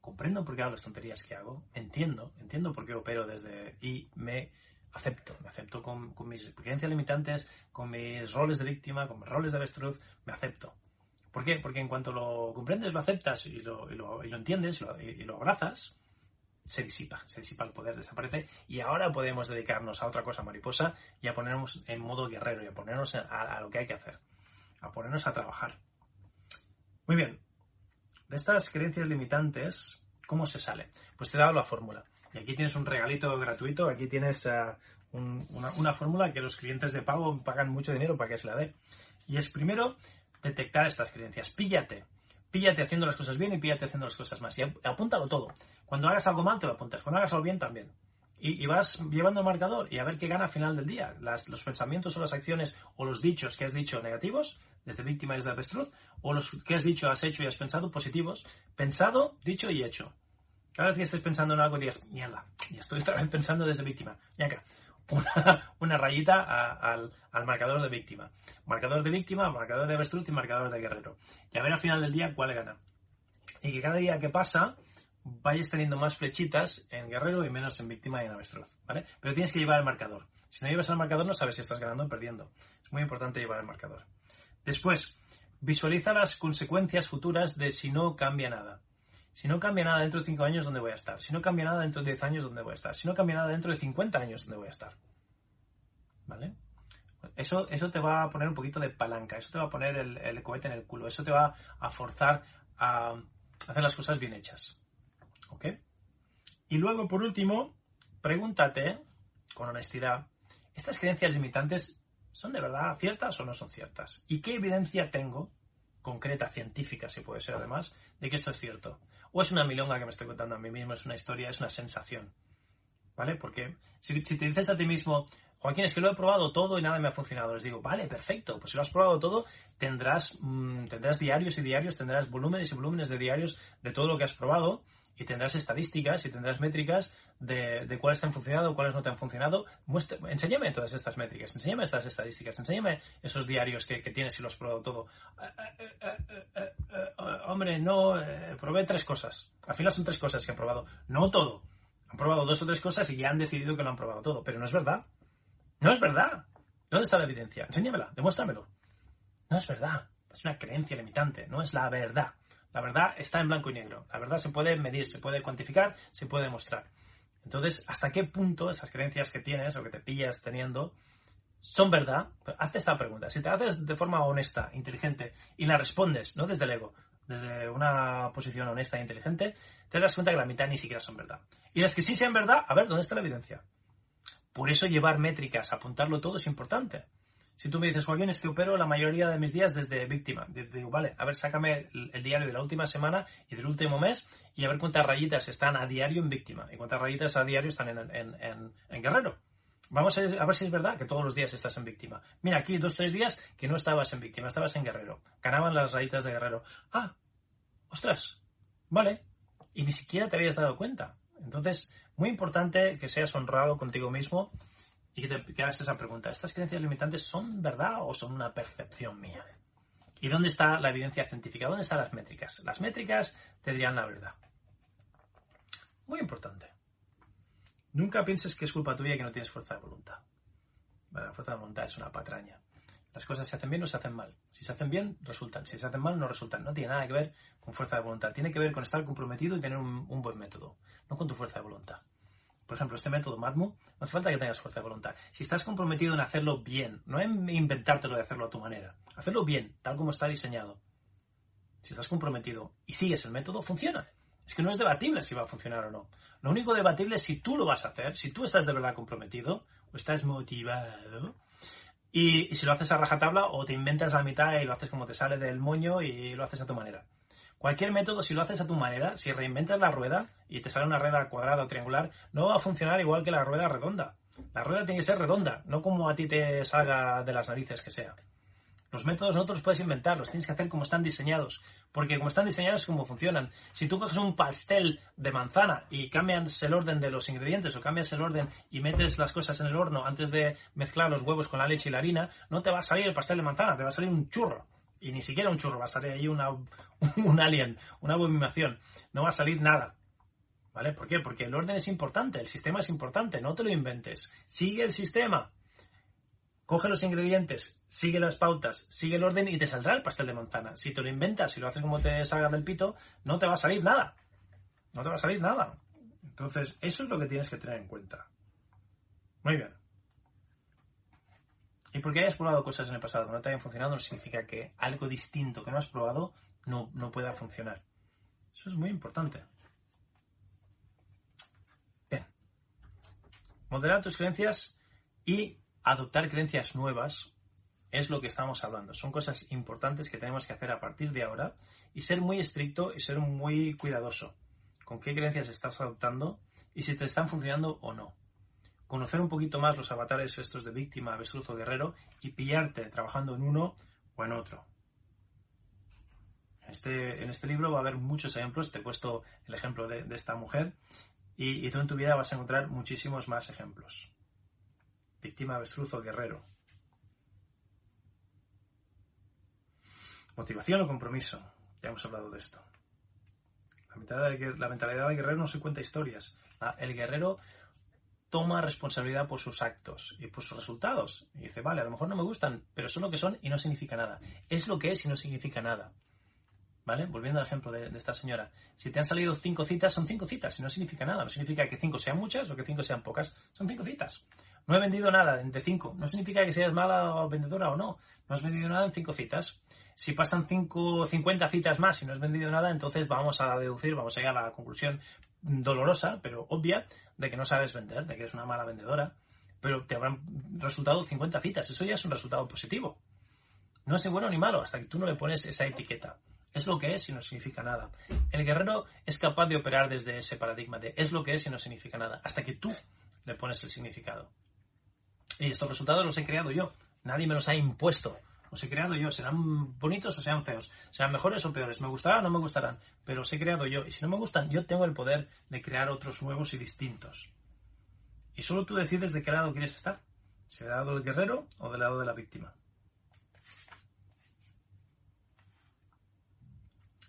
comprendo por qué hago las tonterías que hago, entiendo, entiendo por qué opero desde y me acepto, me acepto con, mis creencias limitantes, con mis roles de víctima, con mis roles de avestruz, me acepto. ¿Por qué? Porque en cuanto lo comprendes, lo aceptas y lo, entiendes y lo abrazas, se disipa, se disipa el poder, desaparece y ahora podemos dedicarnos a otra cosa mariposa y a ponernos en modo guerrero y a ponernos a, lo que hay que hacer, a ponernos a trabajar. Muy bien, de estas creencias limitantes, ¿cómo se sale? Pues te he dado la fórmula. Y aquí tienes un regalito gratuito, aquí tienes eh, una, una fórmula que los clientes de pago pagan mucho dinero para que se la dé. Y es primero detectar estas creencias. Píllate, píllate haciendo las cosas bien y píllate haciendo las cosas más. Y apúntalo todo. Cuando hagas algo mal, te lo apuntas. Cuando hagas algo bien, también. Y, vas llevando el marcador y a ver qué gana al final del día. los pensamientos o las acciones o los dichos que has dicho negativos, desde víctima y desde avestruz, o los que has dicho, has hecho y has pensado positivos, pensado, dicho y hecho. Cada vez que estés pensando en algo, digas, mierda, y estoy otra vez *laughs* pensando desde víctima. Y acá, *laughs* una, rayita al, marcador de víctima. Marcador de víctima, marcador de avestruz y marcador de guerrero. Y a ver al final del día cuál gana. Y que cada día que pasa vayas teniendo más flechitas en guerrero y menos en víctima y en avestruz. ¿vale? Pero tienes que llevar el marcador. Si no llevas el marcador no sabes si estás ganando o perdiendo. Es muy importante llevar el marcador. Después, Visualiza las consecuencias futuras de si no cambia nada. Si no cambia nada dentro de 5 años, ¿dónde voy a estar? Si no cambia nada dentro de 10 años, ¿dónde voy a estar? Si no cambia nada dentro de 50 años, ¿dónde voy a estar? ¿Vale? Eso, eso te va a poner un poquito de palanca, eso te va a poner el, el cohete en el culo, eso te va a forzar a hacer las cosas bien hechas. ¿Ok? Y luego, por último, pregúntate, con honestidad, ¿estas creencias limitantes son de verdad ciertas o no son ciertas? ¿Y qué evidencia tengo, concreta, científica, si puede ser además, de que esto es cierto? ¿O es una milonga que me estoy contando a mí mismo, es una historia, es una sensación? ¿Vale? Porque si, si te dices a ti mismo, Joaquín, es que lo he probado todo y nada me ha funcionado. Les digo, vale, perfecto, pues si lo has probado todo, tendrás, mmm, tendrás diarios y diarios, tendrás volúmenes y volúmenes de diarios de todo lo que has probado y tendrás estadísticas y tendrás métricas de, de cuáles te han funcionado, cuáles no te han funcionado. Muestra, enséñame todas estas métricas, enséñame estas estadísticas, enséñame esos diarios que, que tienes y lo has probado todo. Eh, eh, eh, hombre, no, probé tres cosas. Al final son tres cosas que han probado, no todo. Han probado dos o tres cosas y ya han decidido que lo han probado todo, pero no es verdad. No es verdad. ¿Dónde está la evidencia? Enséñamela, demuéstramelo. No es verdad. Es una creencia limitante, no es la verdad. La verdad está en blanco y negro. La verdad se puede medir, se puede cuantificar, se puede demostrar. Entonces, ¿hasta qué punto esas creencias que tienes o que te pillas teniendo son verdad? Hazte esta pregunta. Si te haces de forma honesta, inteligente y la respondes, no desde el ego, desde una posición honesta e inteligente, te das cuenta que la mitad ni siquiera son verdad. Y las que sí sean verdad, a ver, ¿dónde está la evidencia? Por eso llevar métricas, apuntarlo todo es importante. Si tú me dices, Joaquín, es que opero la mayoría de mis días desde víctima. Digo, vale, a ver, sácame el, diario de la última semana y del último mes y a ver cuántas rayitas están a diario en víctima y cuántas rayitas a diario están en, guerrero. Vamos a, ver si es verdad que todos los días estás en víctima. Mira, aquí dos tres días que no estabas en víctima, estabas en guerrero. Ganaban las rayitas de guerrero. Ah, ostras, vale. Y ni siquiera te habías dado cuenta. Entonces, muy importante que seas honrado contigo mismo y que te hagas esa pregunta. ¿Estas creencias limitantes son verdad o son una percepción mía? ¿Y dónde está la evidencia científica? ¿Dónde están las métricas? Las métricas te la verdad. Muy importante. Nunca pienses que es culpa tuya que no tienes fuerza de voluntad. la fuerza de voluntad es una patraña. Las cosas se hacen bien o se hacen mal. Si se hacen bien, resultan. Si se hacen mal, no resultan. No tiene nada que ver con fuerza de voluntad. Tiene que ver con estar comprometido y tener un, un buen método, no con tu fuerza de voluntad por ejemplo, este método MADMU, no hace falta que tengas fuerza de voluntad. Si estás comprometido en hacerlo bien, no en inventártelo de hacerlo a tu manera, hacerlo bien, tal como está diseñado. Si estás comprometido y sigues el método, funciona. Es que no es debatible si va a funcionar o no. Lo único debatible es si tú lo vas a hacer, si tú estás de verdad comprometido o estás motivado. Y, y si lo haces a rajatabla o te inventas la mitad y lo haces como te sale del moño y lo haces a tu manera. Cualquier método, si lo haces a tu manera, si reinventas la rueda y te sale una rueda cuadrada o triangular, no va a funcionar igual que la rueda redonda. La rueda tiene que ser redonda, no como a ti te salga de las narices que sea. Los métodos no te los puedes inventar, los tienes que hacer como están diseñados. Porque como están diseñados es como funcionan. Si tú coges un pastel de manzana y cambias el orden de los ingredientes o cambias el orden y metes las cosas en el horno antes de mezclar los huevos con la leche y la harina, no te va a salir el pastel de manzana, te va a salir un churro y ni siquiera un churro, va a salir ahí una, *laughs* un alien, una abominación, no va a salir nada. ¿Vale? ¿Por qué? Porque el orden es importante, el sistema es importante, no te lo inventes. Sigue el sistema. Coge los ingredientes, sigue las pautas, sigue el orden y te saldrá el pastel de manzana. Si te lo inventas, si lo haces como te salga del pito, no te va a salir nada. No te va a salir nada. Entonces, eso es lo que tienes que tener en cuenta. Muy bien. Y porque hayas probado cosas en el pasado que no te hayan funcionado no significa que algo distinto que no has probado no, no pueda funcionar. Eso es muy importante. Bien. Moderar tus creencias y adoptar creencias nuevas es lo que estamos hablando. Son cosas importantes que tenemos que hacer a partir de ahora y ser muy estricto y ser muy cuidadoso con qué creencias estás adoptando y si te están funcionando o no conocer un poquito más los avatares estos de víctima, avestruz o guerrero y pillarte trabajando en uno o en otro. Este, en este libro va a haber muchos ejemplos, te he puesto el ejemplo de, esta mujer y, tú en tu vida vas a encontrar muchísimos más ejemplos. Víctima, avestruz o guerrero. Motivación o compromiso. Ya hemos hablado de esto. La mentalidad, del, guerrero no se cuenta historias. el guerrero toma responsabilidad por sus actos y por sus resultados. Y dice, vale, a lo mejor no me gustan, pero son lo que son y no significa nada. Es lo que es y no significa nada. ¿Vale? Volviendo al ejemplo de, esta señora. Si te han salido cinco citas, son cinco citas y no significa nada. No significa que cinco sean muchas o que cinco sean pocas. Son cinco citas. No he vendido nada de cinco. No significa que seas mala vendedora o no. No has vendido nada en cinco citas. Si pasan cinco, 50 citas más y no has vendido nada, entonces vamos a deducir, vamos a llegar a la conclusión dolorosa, pero obvia, de que no sabes vender, de que eres una mala vendedora. Pero te habrán resultado 50 citas. Eso ya es un resultado positivo. No es ni bueno ni malo hasta que tú no le pones esa etiqueta. Es lo que es y no significa nada. El guerrero es capaz de operar desde ese paradigma de es lo que es y no significa nada, hasta que tú le pones el significado. Y estos resultados los he creado yo. Nadie me los ha impuesto. Los he creado yo. Serán bonitos o sean feos. Serán mejores o peores. Me gustarán o no me gustarán. Pero los he creado yo. Y si no me gustan, yo tengo el poder de crear otros nuevos y distintos. Y solo tú decides de qué lado quieres estar. Si del lado del guerrero o del lado de la víctima.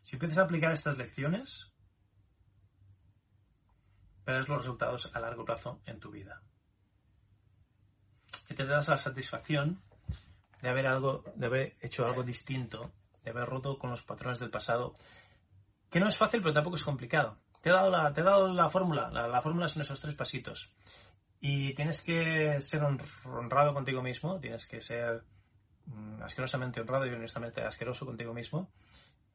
Si empiezas a aplicar estas lecciones, verás los resultados a largo plazo en tu vida que te das la satisfacción de haber, algo, de haber hecho algo distinto, de haber roto con los patrones del pasado, que no es fácil, pero tampoco es complicado. Te he dado la, te he dado la fórmula, la, fórmula son esos tres pasitos. Y tienes que ser honrado contigo mismo, tienes que ser mm, asquerosamente honrado y honestamente asqueroso contigo mismo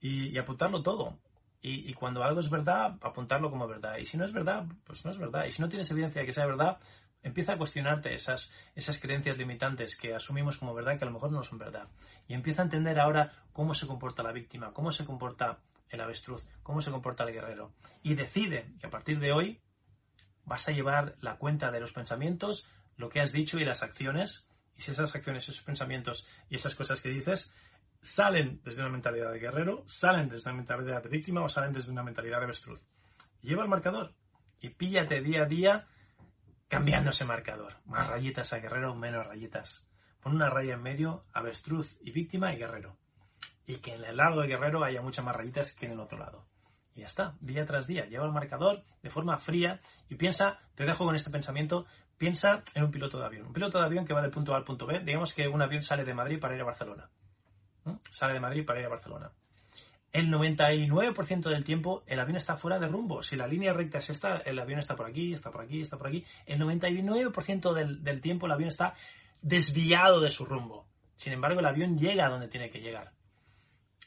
y, apuntarlo todo. Y, y, cuando algo es verdad, apuntarlo como verdad. Y si no es verdad, pues no es verdad. Y si no tienes evidencia de que sea verdad, Empieza a cuestionarte esas, esas creencias limitantes que asumimos como verdad que a lo mejor no son verdad. Y empieza a entender ahora cómo se comporta la víctima, cómo se comporta el avestruz, cómo se comporta el guerrero. Y decide que a partir de hoy vas a llevar la cuenta de los pensamientos, lo que has dicho y las acciones. Y si esas acciones, esos pensamientos y esas cosas que dices salen desde una mentalidad de guerrero, salen desde una mentalidad de víctima o salen desde una mentalidad de avestruz. Lleva el marcador y píllate día a día cambiando ese marcador. Más rayitas a guerrero, menos rayitas. Pon una raya en medio, avestruz y víctima y guerrero. Y que en el lado de guerrero haya muchas más rayitas que en el otro lado. Y ya está, día tras día. Lleva el marcador de forma fría y piensa, te dejo con este pensamiento, piensa en un piloto de avión. Un piloto de avión que va del punto A al punto B. Digamos que un avión sale de Madrid para ir a Barcelona. Sale de Madrid para ir a Barcelona el 99% del tiempo el avión está fuera de rumbo. Si la línea recta es esta, el avión está por aquí, está por aquí, está por aquí. El 99% del, del tiempo el avión está desviado de su rumbo. Sin embargo, el avión llega a donde tiene que llegar.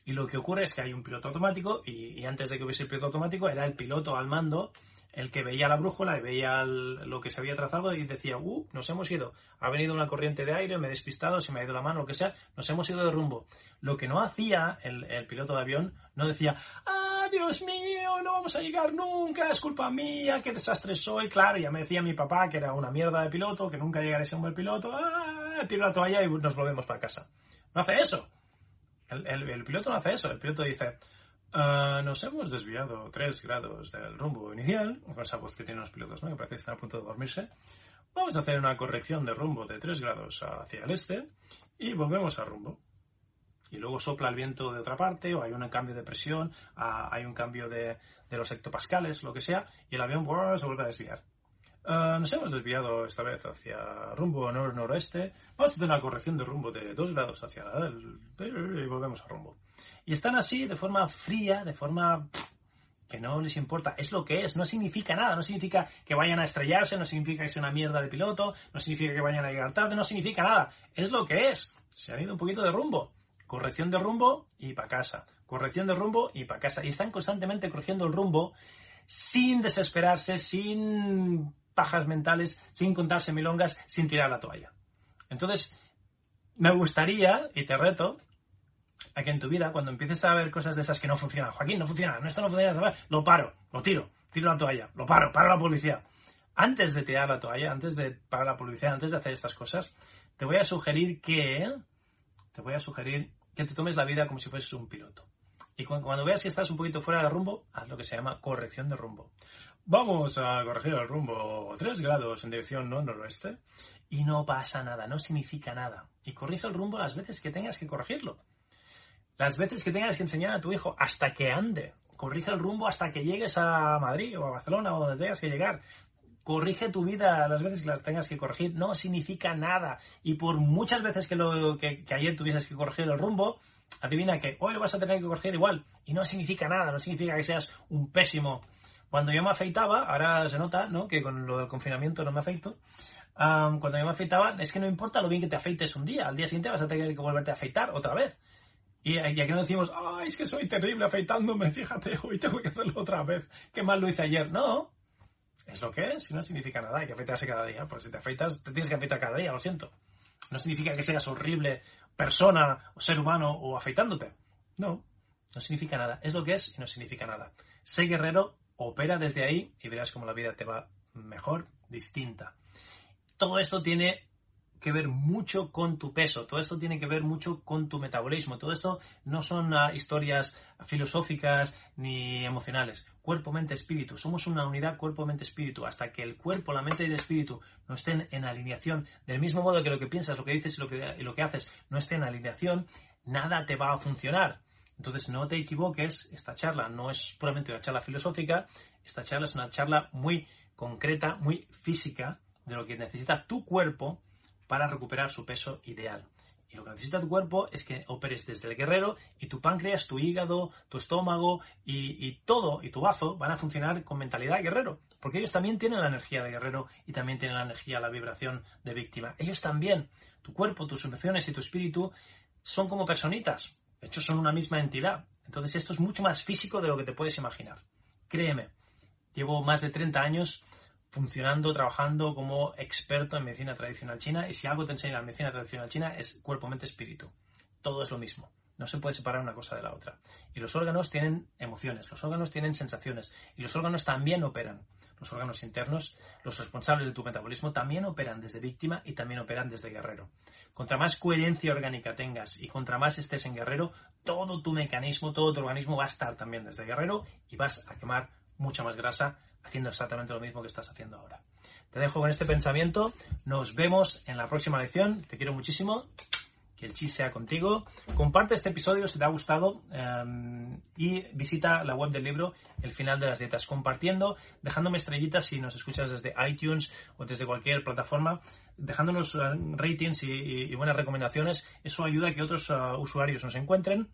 Y lo que ocurre es que hay un piloto automático y, y antes de que hubiese el piloto automático era el piloto al mando el que veía la brújula y veía lo que se había trazado y decía, uh, nos hemos ido, ha venido una corriente de aire, me he despistado, se me ha ido la mano, lo que sea, nos hemos ido de rumbo. Lo que no hacía el, piloto de avión, no decía, ah, Dios mío, no vamos a llegar nunca, es culpa mía, qué desastre soy. Claro, ya me decía mi papá que era una mierda de piloto, que nunca llegaré a ser un buen piloto, ah, tiro la toalla y nos volvemos para casa. No hace eso. el piloto no hace eso, el piloto dice, Ah, nos hemos desviado 3 grados del rumbo inicial, con esa voz que tienen los pilotos, ¿no? que parece que están a punto de dormirse. Vamos a hacer una corrección de rumbo de 3 grados hacia el este y volvemos al rumbo. Y luego sopla el viento de otra parte, o hay un cambio de presión, ah, hay un cambio de, de, los hectopascales, lo que sea, y el avión se vuelve a desviar. Ah, nos hemos desviado esta vez hacia rumbo nor-noroeste. Vamos a hacer una corrección de rumbo de 2 grados hacia el... y volvemos al rumbo. Y están así de forma fría, de forma que no les importa. Es lo que es, no significa nada, no significa que vayan a estrellarse, no significa que sea una mierda de piloto, no significa que vayan a llegar tarde, no significa nada. Es lo que es. Se han ido un poquito de rumbo. Corrección de rumbo y para casa. Corrección de rumbo y para casa. Y están constantemente corrigiendo el rumbo sin desesperarse, sin pajas mentales, sin contarse milongas, sin tirar la toalla. Entonces, me gustaría, y te reto, a que en tu vida, cuando empieces a ver cosas de esas que no funcionan, Joaquín, no funciona, no, esto no funciona, lo paro, lo tiro, tiro la toalla, lo paro, paro la policía. Antes de tirar la toalla, antes de parar la policía, antes de hacer estas cosas, te voy a sugerir que, te voy a sugerir que te tomes la vida como si fueses un piloto. Y cuando veas que estás un poquito fuera de rumbo, haz lo que se llama corrección de rumbo. Vamos a corregir el rumbo 3 grados en dirección no noroeste y no pasa nada, no significa nada. Y corrige el rumbo las veces que tengas que corregirlo. Las veces que tengas que enseñar a tu hijo hasta que ande. Corrige el rumbo hasta que llegues a Madrid o a Barcelona o donde tengas que llegar. corrige tu vida las veces que las tengas que corregir, no significa nada. Y por muchas veces que, lo, que, ayer tuvieses que corregir el rumbo, adivina que hoy lo vas a tener que corregir igual. Y no significa nada, no significa que seas un pésimo. Cuando yo me afeitaba, ahora se nota, ¿no? Que con lo del confinamiento no me afeito. cuando yo me afeitaba, es que no importa lo bien que te afeites un día, al día siguiente vas a tener que volverte a afeitar otra vez. Y, aquí no decimos, ay, es que soy terrible afeitándome, fíjate, *laughs* hoy tengo que hacerlo otra vez, qué mal lo hice ayer. No, es lo que es, y no significa nada, hay que afeitarse cada día. Pues si te afeitas, te tienes que afeitar cada día, lo siento. No significa que seas horrible persona o ser humano o afeitándote. No, no significa nada. Es lo que es y no significa nada. Sé guerrero, opera desde ahí y verás cómo la vida te va mejor, distinta. Todo esto tiene que ver mucho con tu peso, todo esto tiene que ver mucho con tu metabolismo, todo esto no son ah, historias filosóficas ni emocionales. Cuerpo, mente, espíritu. Somos una unidad cuerpo, mente, espíritu. Hasta que el cuerpo, la mente y el espíritu no estén en alineación, del mismo modo que lo que piensas, lo que dices y lo que, y lo que haces no esté en alineación, nada te va a funcionar. Entonces no te equivoques, esta charla no es puramente una charla filosófica, esta charla es una charla muy concreta, muy física, de lo que necesita tu cuerpo para recuperar su peso ideal. Y lo que necesita tu cuerpo es que operes desde el guerrero y tu páncreas, tu hígado, tu estómago y, todo, y tu bazo van a funcionar con mentalidad guerrero. Porque ellos también tienen la energía de guerrero y también tienen la energía, la vibración de víctima. Ellos también, tu cuerpo, tus emociones y tu espíritu son como personitas. De hecho, son una misma entidad. Entonces esto es mucho más físico de lo que te puedes imaginar. Créeme, llevo más de 30 años funcionando, trabajando como experto en medicina tradicional china y si algo te enseña la medicina tradicional china es cuerpo, mente, espíritu. Todo es lo mismo. No se puede separar una cosa de la otra. Y los órganos tienen emociones, los órganos tienen sensaciones y los órganos también operan. Los órganos internos, los responsables de tu metabolismo, también operan desde víctima y también operan desde guerrero. Contra más coherencia orgánica tengas y contra más estés en guerrero, todo tu mecanismo, todo tu organismo va a estar también desde guerrero y vas a quemar mucha más grasa haciendo exactamente lo mismo que estás haciendo ahora. Te dejo con este pensamiento. Nos vemos en la próxima lección. Te quiero muchísimo. Que el chi sea contigo. Comparte este episodio si te ha gustado em, y visita la web del libro El final de las dietas. Compartiendo, dejándome estrellitas si nos escuchas desde iTunes o desde cualquier plataforma. Dejándonos eh, ratings y, buenas recomendaciones. Eso ayuda a que otros eh, usuarios nos encuentren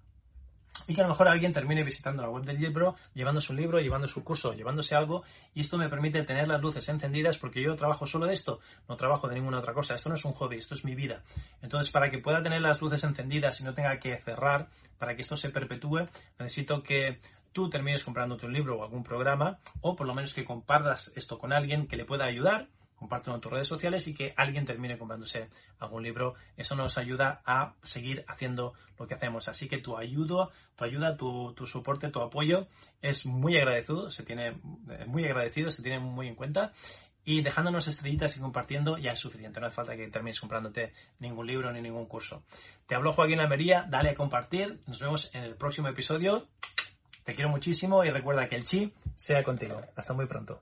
y que a lo mejor alguien termine visitando la web del libro, llevándose un libro, llevando su curso, llevándose algo, y esto me permite tener las luces encendidas porque yo trabajo solo de esto, no trabajo de ninguna otra cosa, esto no es un hobby, esto es mi vida. Entonces, para que pueda tener las luces encendidas y no tenga que cerrar, para que esto se perpetúe, necesito que tú termines comprándote un libro o algún programa, o por lo menos que compartas esto con alguien que le pueda ayudar compártelo en tus redes sociales y que alguien termine comprándose algún libro. Eso nos ayuda a seguir haciendo lo que hacemos. Así que tu ayuda, tu ayuda, tu, soporte, tu apoyo es muy agradecido, se tiene muy agradecido, se tiene muy en cuenta. Y dejándonos estrellitas y compartiendo ya es suficiente. No hace falta que termines comprándote ningún libro ni ningún curso. Te habló Joaquín Almería, dale a compartir. Nos vemos en el próximo episodio. Te quiero muchísimo y recuerda que el chi sea contigo. Hasta muy pronto.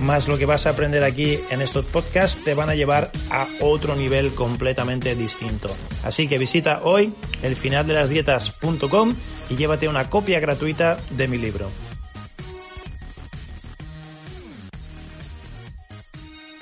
más lo que vas a aprender aquí en estos podcasts te van a llevar a otro nivel completamente distinto. Así que visita hoy el y llévate una copia gratuita de mi libro.